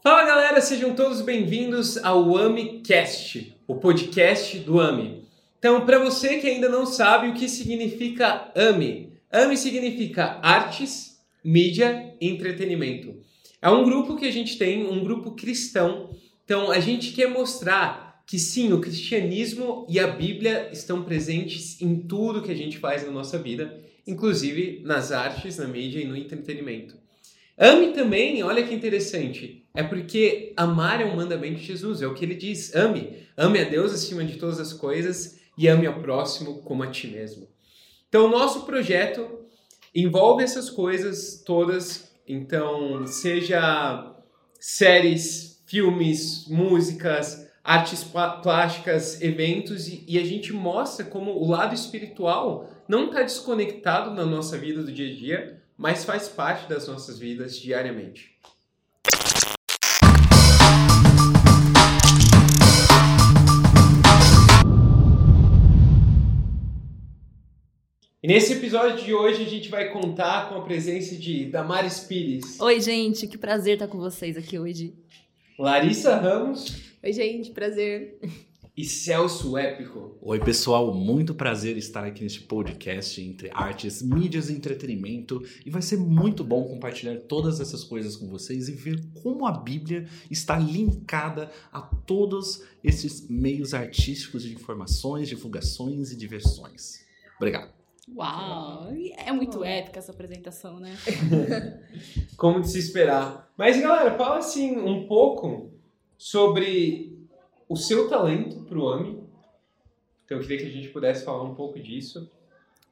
Fala galera, sejam todos bem-vindos ao AmiCast, o podcast do AMI. Então, para você que ainda não sabe o que significa AMI, AMI significa Artes, Mídia e Entretenimento. É um grupo que a gente tem, um grupo cristão. Então, a gente quer mostrar que sim, o cristianismo e a Bíblia estão presentes em tudo que a gente faz na nossa vida, inclusive nas artes, na mídia e no entretenimento. Ame também, olha que interessante, é porque amar é um mandamento de Jesus, é o que ele diz. Ame, ame a Deus acima de todas as coisas e ame ao próximo como a ti mesmo. Então, o nosso projeto envolve essas coisas todas. Então, seja séries, filmes, músicas, artes plásticas, eventos, e, e a gente mostra como o lado espiritual não está desconectado na nossa vida do dia a dia, mas faz parte das nossas vidas diariamente. Nesse episódio de hoje a gente vai contar com a presença de Damares Pires. Oi, gente, que prazer estar com vocês aqui hoje. Larissa Ramos. Oi, gente, prazer. E Celso Épico. Oi, pessoal, muito prazer estar aqui neste podcast entre artes, mídias e entretenimento. E vai ser muito bom compartilhar todas essas coisas com vocês e ver como a Bíblia está linkada a todos esses meios artísticos de informações, divulgações e diversões. Obrigado. Uau! É muito épica essa apresentação, né? Como de se esperar. Mas, galera, fala assim um pouco sobre o seu talento para o AMI. Então, eu queria que a gente pudesse falar um pouco disso.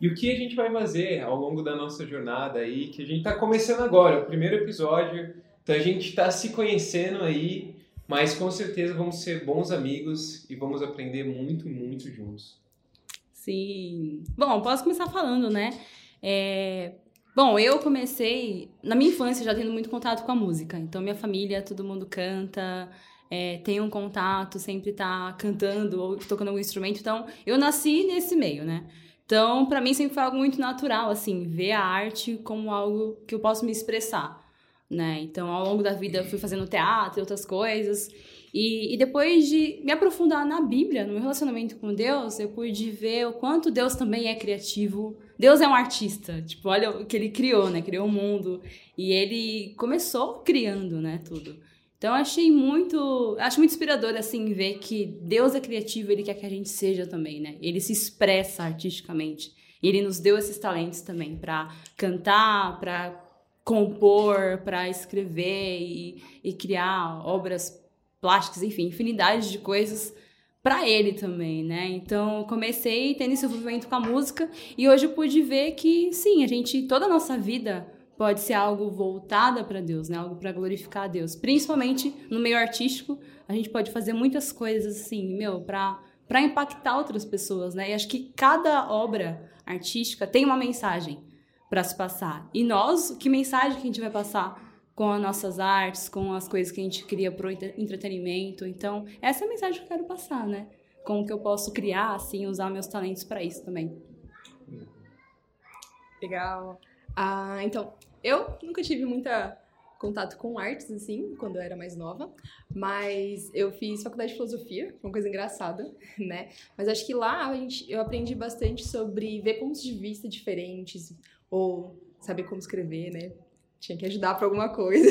E o que a gente vai fazer ao longo da nossa jornada aí, que a gente está começando agora, o primeiro episódio. Então, a gente está se conhecendo aí, mas com certeza vamos ser bons amigos e vamos aprender muito, muito juntos. Sim. Bom, posso começar falando, né? É... Bom, eu comecei na minha infância já tendo muito contato com a música. Então, minha família, todo mundo canta, é, tem um contato, sempre tá cantando ou tocando algum instrumento. Então, eu nasci nesse meio, né? Então, para mim sempre foi algo muito natural, assim, ver a arte como algo que eu posso me expressar, né? Então, ao longo da vida, eu fui fazendo teatro e outras coisas. E, e, depois de me aprofundar na Bíblia, no meu relacionamento com Deus, eu pude ver o quanto Deus também é criativo. Deus é um artista, tipo, olha o que ele criou, né? Criou o mundo. E ele começou criando, né, tudo. Então achei muito, acho muito inspirador assim ver que Deus é criativo, ele quer que a gente seja também, né? Ele se expressa artisticamente. Ele nos deu esses talentos também para cantar, para compor, para escrever e, e criar obras plásticas, enfim, infinidade de coisas para ele também, né? Então, comecei tendo esse envolvimento com a música e hoje eu pude ver que sim, a gente toda a nossa vida pode ser algo voltada para Deus, né? Algo para glorificar a Deus. Principalmente no meio artístico, a gente pode fazer muitas coisas assim, meu, para para impactar outras pessoas, né? E acho que cada obra artística tem uma mensagem para se passar. E nós, que mensagem que a gente vai passar com as nossas artes, com as coisas que a gente cria para o entretenimento. Então, essa é a mensagem que eu quero passar, né? Como que eu posso criar, assim, usar meus talentos para isso também. Legal. Ah, então, eu nunca tive muita contato com artes, assim, quando eu era mais nova, mas eu fiz faculdade de filosofia, foi uma coisa engraçada, né? Mas acho que lá a gente, eu aprendi bastante sobre ver pontos de vista diferentes, ou saber como escrever, né? Tinha que ajudar para alguma coisa.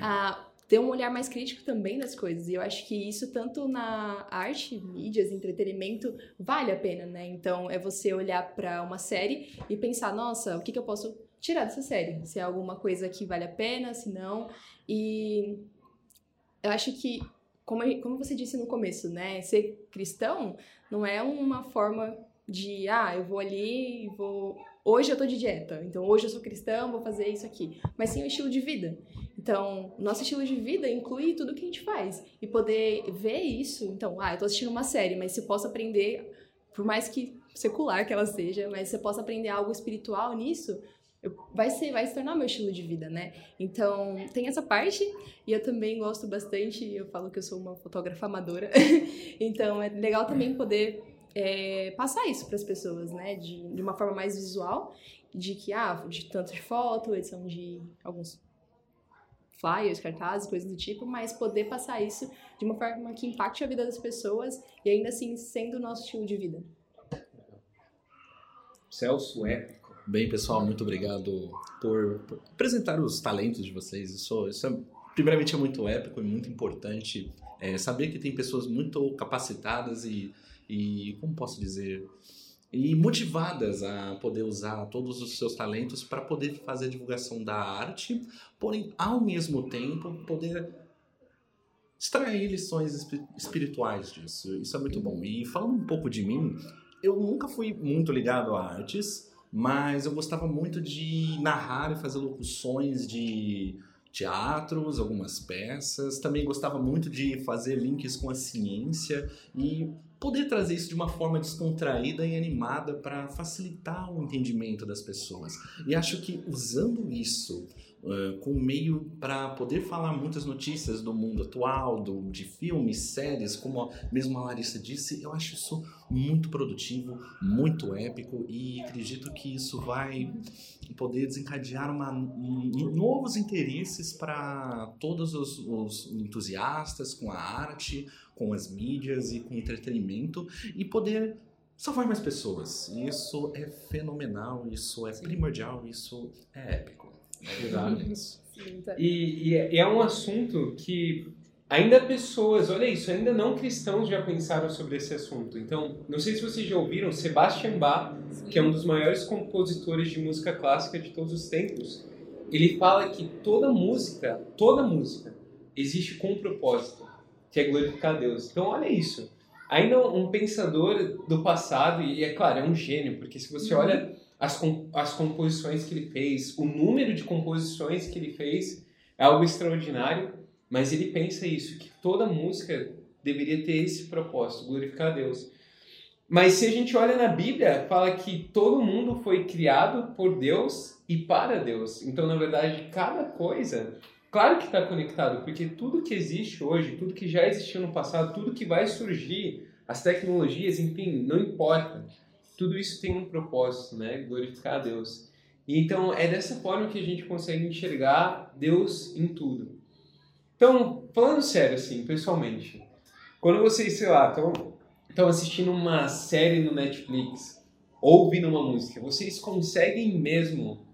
a ter um olhar mais crítico também das coisas. E eu acho que isso, tanto na arte, mídias, entretenimento, vale a pena, né? Então, é você olhar para uma série e pensar, nossa, o que, que eu posso tirar dessa série? Se é alguma coisa que vale a pena, se não. E eu acho que, como, como você disse no começo, né? Ser cristão não é uma forma de, ah, eu vou ali e vou hoje eu tô de dieta, então hoje eu sou cristã, vou fazer isso aqui. Mas sim o estilo de vida. Então, nosso estilo de vida inclui tudo que a gente faz. E poder ver isso, então, ah, eu tô assistindo uma série, mas se eu posso aprender, por mais que secular que ela seja, mas se eu posso aprender algo espiritual nisso, vai ser vai se tornar meu estilo de vida, né? Então, tem essa parte e eu também gosto bastante, eu falo que eu sou uma fotógrafa amadora. então, é legal também poder é, passar isso para as pessoas, né? De, de uma forma mais visual, de que, ah, de tanto de foto, edição de alguns flyers, cartazes, coisas do tipo, mas poder passar isso de uma forma que impacte a vida das pessoas e ainda assim sendo o nosso estilo de vida. Celso épico. Bem, pessoal, muito obrigado por, por apresentar os talentos de vocês. Isso, isso é, primeiramente, é muito épico e muito importante é, saber que tem pessoas muito capacitadas e, e, como posso dizer, e motivadas a poder usar todos os seus talentos para poder fazer a divulgação da arte, porém, ao mesmo tempo, poder extrair lições espirituais disso. Isso é muito bom. E falando um pouco de mim, eu nunca fui muito ligado a artes, mas eu gostava muito de narrar e fazer locuções de teatros, algumas peças. Também gostava muito de fazer links com a ciência e poder trazer isso de uma forma descontraída e animada para facilitar o entendimento das pessoas. E acho que usando isso uh, com meio para poder falar muitas notícias do mundo atual, do, de filmes, séries, como mesmo a Larissa disse, eu acho isso muito produtivo, muito épico e acredito que isso vai poder desencadear uma, um, novos interesses para todos os, os entusiastas com a arte, com as mídias e com entretenimento e poder salvar mais pessoas. Isso é fenomenal, isso é primordial, isso é épico. Exato. E, e, é, e é um assunto que ainda pessoas, olha isso, ainda não cristãos já pensaram sobre esse assunto. Então, não sei se vocês já ouviram, Sebastian Bach, que é um dos maiores compositores de música clássica de todos os tempos, ele fala que toda música, toda música, existe com um propósito, que é glorificar a Deus. Então, olha isso. Ainda um pensador do passado, e é claro, é um gênio, porque se você uhum. olha as, as composições que ele fez, o número de composições que ele fez é algo extraordinário, mas ele pensa isso, que toda música deveria ter esse propósito, glorificar a Deus. Mas se a gente olha na Bíblia, fala que todo mundo foi criado por Deus e para Deus. Então, na verdade, cada coisa, claro que está conectado, porque tudo que existe hoje, tudo que já existiu no passado, tudo que vai surgir, as tecnologias, enfim, não importa tudo isso tem um propósito, né? Glorificar a Deus. E então é dessa forma que a gente consegue enxergar Deus em tudo. Então, falando sério assim, pessoalmente, quando vocês, sei lá, estão assistindo uma série no Netflix, ou ouvindo uma música, vocês conseguem mesmo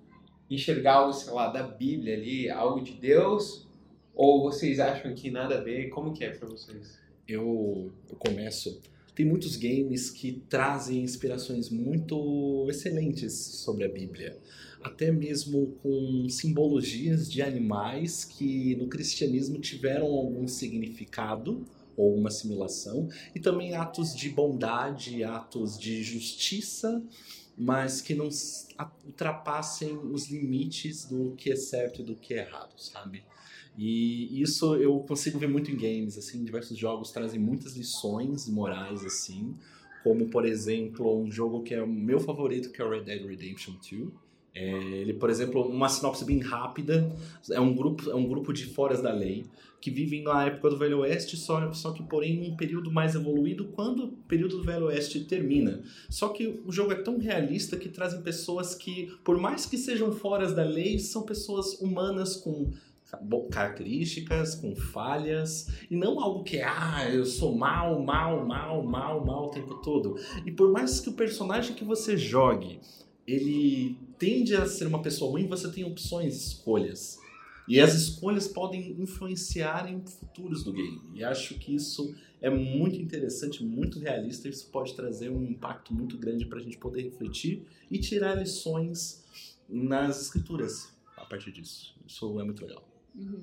enxergar algo, sei lá, da Bíblia ali, algo de Deus? Ou vocês acham que nada a ver? Como que é para vocês? Eu, eu começo tem muitos games que trazem inspirações muito excelentes sobre a Bíblia, até mesmo com simbologias de animais que no cristianismo tiveram algum significado ou uma assimilação, e também atos de bondade, atos de justiça, mas que não ultrapassem os limites do que é certo e do que é errado, sabe? E isso eu consigo ver muito em games, assim, diversos jogos trazem muitas lições morais, assim, como, por exemplo, um jogo que é o meu favorito, que é Red Dead Redemption 2. É, ele, por exemplo, uma sinopse bem rápida, é um grupo, é um grupo de foras da lei que vivem na época do Velho Oeste, só, só que porém um período mais evoluído quando o período do Velho Oeste termina. Só que o jogo é tão realista que trazem pessoas que, por mais que sejam foras da lei, são pessoas humanas com características, com falhas, e não algo que é, ah, eu sou mal, mal, mal, mal, mal o tempo todo. E por mais que o personagem que você jogue, ele tende a ser uma pessoa ruim, você tem opções, escolhas. E as escolhas podem influenciar em futuros do game. E acho que isso é muito interessante, muito realista, isso pode trazer um impacto muito grande para a gente poder refletir e tirar lições nas escrituras a partir disso. Isso é muito legal. Uhum.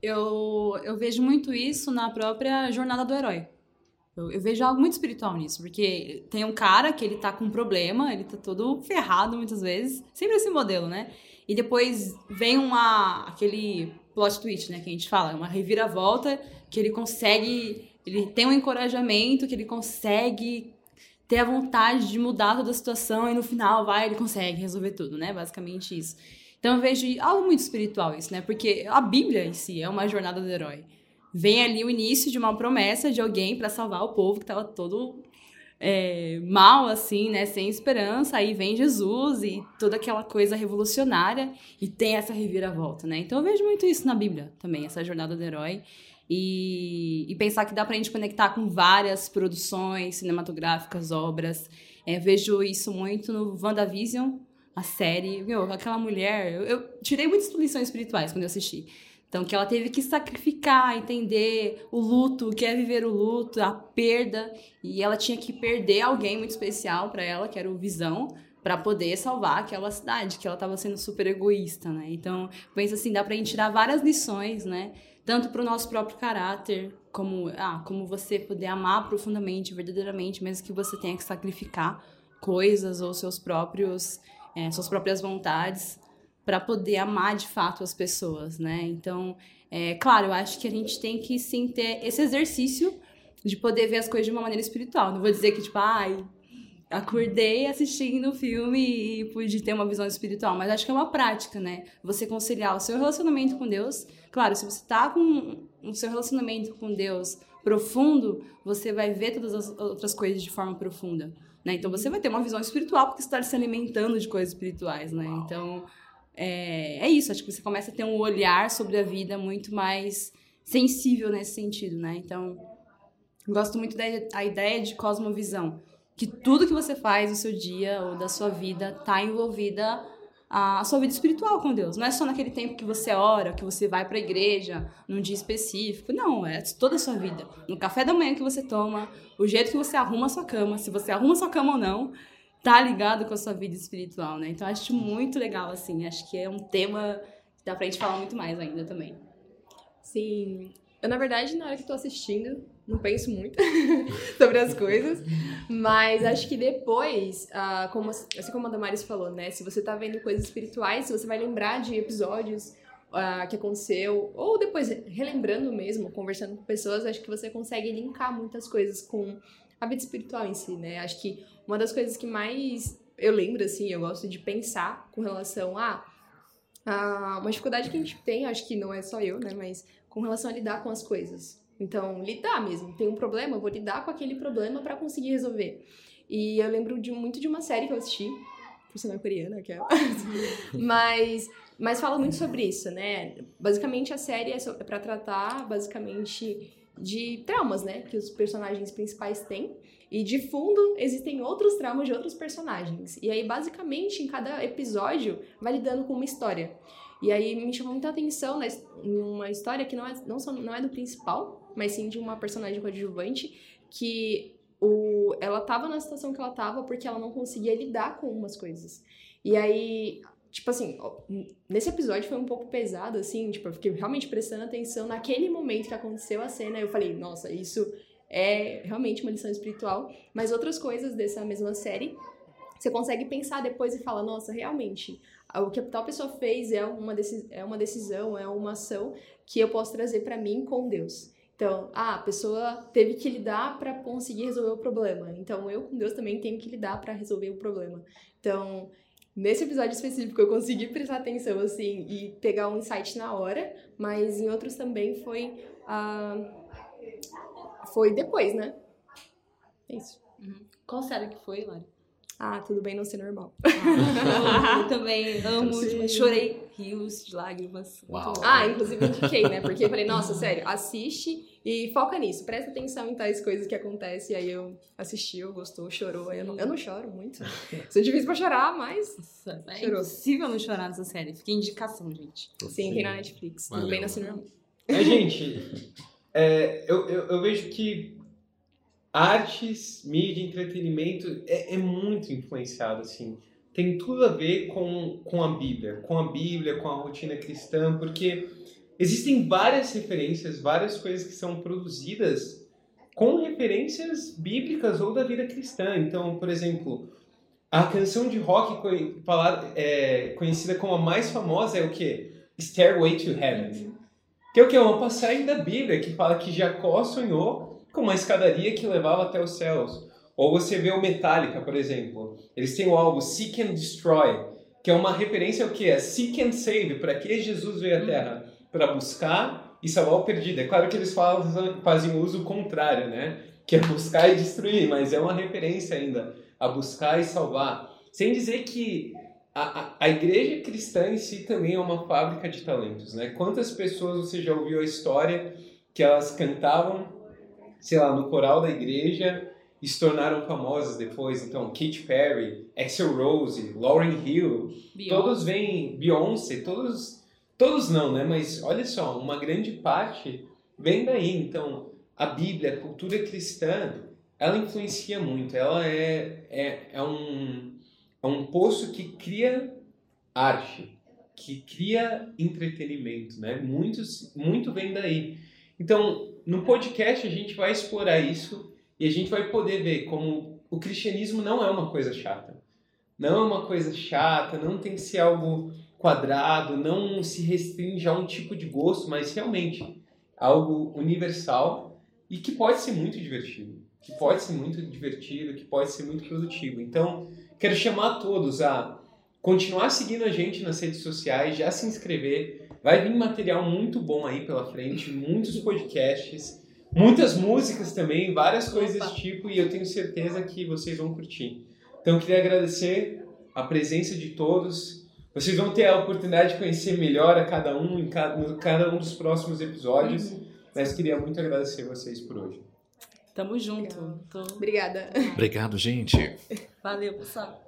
Eu, eu vejo muito isso na própria jornada do herói. Eu, eu, vejo algo muito espiritual nisso, porque tem um cara que ele tá com um problema, ele tá todo ferrado muitas vezes, sempre esse modelo, né? E depois vem uma aquele plot twist, né, que a gente fala, uma reviravolta que ele consegue, ele tem um encorajamento, que ele consegue ter a vontade de mudar toda a situação e no final vai, ele consegue resolver tudo, né? Basicamente isso. Então eu vejo algo muito espiritual isso, né? Porque a Bíblia em si é uma jornada do herói. Vem ali o início de uma promessa de alguém para salvar o povo que estava todo é, mal, assim, né? Sem esperança, aí vem Jesus e toda aquela coisa revolucionária e tem essa reviravolta, né? Então eu vejo muito isso na Bíblia também, essa jornada do herói. E, e pensar que dá pra gente conectar com várias produções cinematográficas, obras. É, vejo isso muito no WandaVision, a série. Meu, aquela mulher. Eu, eu tirei muitas lições espirituais quando eu assisti. Então, que ela teve que sacrificar, entender o luto, o que é viver o luto, a perda. E ela tinha que perder alguém muito especial para ela, que era o Visão, para poder salvar aquela cidade, que ela estava sendo super egoísta, né? Então, pensa assim, dá pra gente tirar várias lições, né? Tanto para o nosso próprio caráter, como, ah, como você poder amar profundamente, verdadeiramente, mesmo que você tenha que sacrificar coisas ou seus próprios, é, suas próprias vontades para poder amar de fato as pessoas, né? Então, é claro, eu acho que a gente tem que sim ter esse exercício de poder ver as coisas de uma maneira espiritual. Não vou dizer que, tipo, ai, acordei assistindo o filme e pude ter uma visão espiritual, mas acho que é uma prática, né? Você conciliar o seu relacionamento com Deus. Claro, se você tá com o seu relacionamento com Deus profundo, você vai ver todas as outras coisas de forma profunda, né? Então você vai ter uma visão espiritual porque você está se alimentando de coisas espirituais, né? Então é, é isso, acho que você começa a ter um olhar sobre a vida muito mais sensível nesse sentido, né? Então, gosto muito da ideia de cosmovisão, que tudo que você faz no seu dia ou da sua vida está envolvida a sua vida espiritual com Deus. Não é só naquele tempo que você ora, que você vai para a igreja, num dia específico. Não, é toda a sua vida. No café da manhã que você toma, o jeito que você arruma a sua cama, se você arruma a sua cama ou não, tá ligado com a sua vida espiritual, né? Então acho muito legal, assim. Acho que é um tema que dá pra gente falar muito mais ainda também. Sim. Eu, na verdade, na hora que tô assistindo, não penso muito sobre as coisas. Mas acho que depois, uh, como, assim como a Damaris falou, né? Se você tá vendo coisas espirituais, você vai lembrar de episódios uh, que aconteceu, ou depois relembrando mesmo, conversando com pessoas, acho que você consegue linkar muitas coisas com a vida espiritual em si, né? Acho que uma das coisas que mais eu lembro, assim, eu gosto de pensar com relação a, a uma dificuldade que a gente tem, acho que não é só eu, né? Mas com relação a lidar com as coisas. Então, lidar mesmo. Tem um problema, eu vou lidar com aquele problema para conseguir resolver. E eu lembro de muito de uma série que eu assisti, por coreana, que é. mas, mas fala muito sobre isso, né? Basicamente, a série é, é para tratar, basicamente, de traumas, né? Que os personagens principais têm. E de fundo existem outros traumas de outros personagens. E aí, basicamente, em cada episódio, vai lidando com uma história. E aí me chamou muita atenção uma história que não é, não, só, não é do principal, mas sim de uma personagem coadjuvante, que o, ela tava na situação que ela tava porque ela não conseguia lidar com umas coisas. E aí, tipo assim, nesse episódio foi um pouco pesado, assim, tipo, eu fiquei realmente prestando atenção naquele momento que aconteceu a cena, eu falei, nossa, isso é realmente uma lição espiritual, mas outras coisas dessa mesma série, você consegue pensar depois e falar, nossa, realmente, o que a tal pessoa fez é uma, é uma decisão, é uma ação que eu posso trazer para mim com Deus. Então, ah, a pessoa teve que lidar para conseguir resolver o problema. Então, eu com Deus também tenho que lidar para resolver o problema. Então, nesse episódio específico eu consegui prestar atenção assim e pegar um insight na hora, mas em outros também foi uh, foi depois, né? É isso. Uhum. Qual série que foi, Lari? Ah, tudo bem não ser normal. Ah, eu também amo, tipo, chorei rios de lágrimas. Uau. Ah, inclusive indiquei, né? Porque eu falei, nossa, sério, assiste e foca nisso, presta atenção em tais coisas que acontecem. Aí eu assistiu, gostou, chorou. Eu não, eu não choro muito. Sou difícil pra chorar, mas. Nossa, é chorou. impossível não chorar nessa série. Fica indicação, gente. Sim, Sim, tem na Netflix. Valeu. Tudo bem não ser normal. É, gente, é, eu, eu, eu, vejo que artes, mídia, entretenimento é, é, muito influenciado, assim. Tem tudo a ver com, com a Bíblia, com a Bíblia, com a rotina cristã, porque existem várias referências, várias coisas que são produzidas com referências bíblicas ou da vida cristã. Então, por exemplo, a canção de rock é, conhecida como a mais famosa é o que? Stairway to Heaven. Que é o que? É uma passagem da Bíblia que fala que Jacó sonhou com uma escadaria que levava até os céus. Ou você vê o Metallica, por exemplo. Eles têm o álbum Seek and Destroy, que é uma referência ao que? É Seek and Save, para que Jesus veio à Terra? Para buscar e salvar o perdido. É claro que eles fazem o uso contrário, né? que é buscar e destruir, mas é uma referência ainda a buscar e salvar. Sem dizer que a, a, a, igreja cristã em si também é uma fábrica de talentos, né? Quantas pessoas você já ouviu a história que elas cantavam, sei lá, no coral da igreja e se tornaram famosas depois? Então, Katy Perry, Axel Rose, Lauryn Hill, Beyoncé. todos vêm, Beyoncé, todos, todos não, né? Mas olha só, uma grande parte vem daí. Então, a Bíblia, a cultura cristã, ela influencia muito. Ela é, é, é, um, é um poço que cria arte, que cria entretenimento, né? Muitos, muito vem daí. Então, no podcast a gente vai explorar isso e a gente vai poder ver como o cristianismo não é uma coisa chata. Não é uma coisa chata, não tem que ser algo quadrado, não se restringe a um tipo de gosto, mas realmente algo universal e que pode ser muito divertido, que pode ser muito divertido, que pode ser muito produtivo. Então, quero chamar todos a continuar seguindo a gente nas redes sociais, já se inscrever. Vai vir material muito bom aí pela frente, muitos podcasts, muitas músicas também, várias coisas desse tipo, e eu tenho certeza que vocês vão curtir. Então, eu queria agradecer a presença de todos. Vocês vão ter a oportunidade de conhecer melhor a cada um em cada, cada um dos próximos episódios. Uhum. Mas queria muito agradecer vocês por hoje. Tamo junto. Tô... Obrigada. Obrigado, gente. Valeu, pessoal.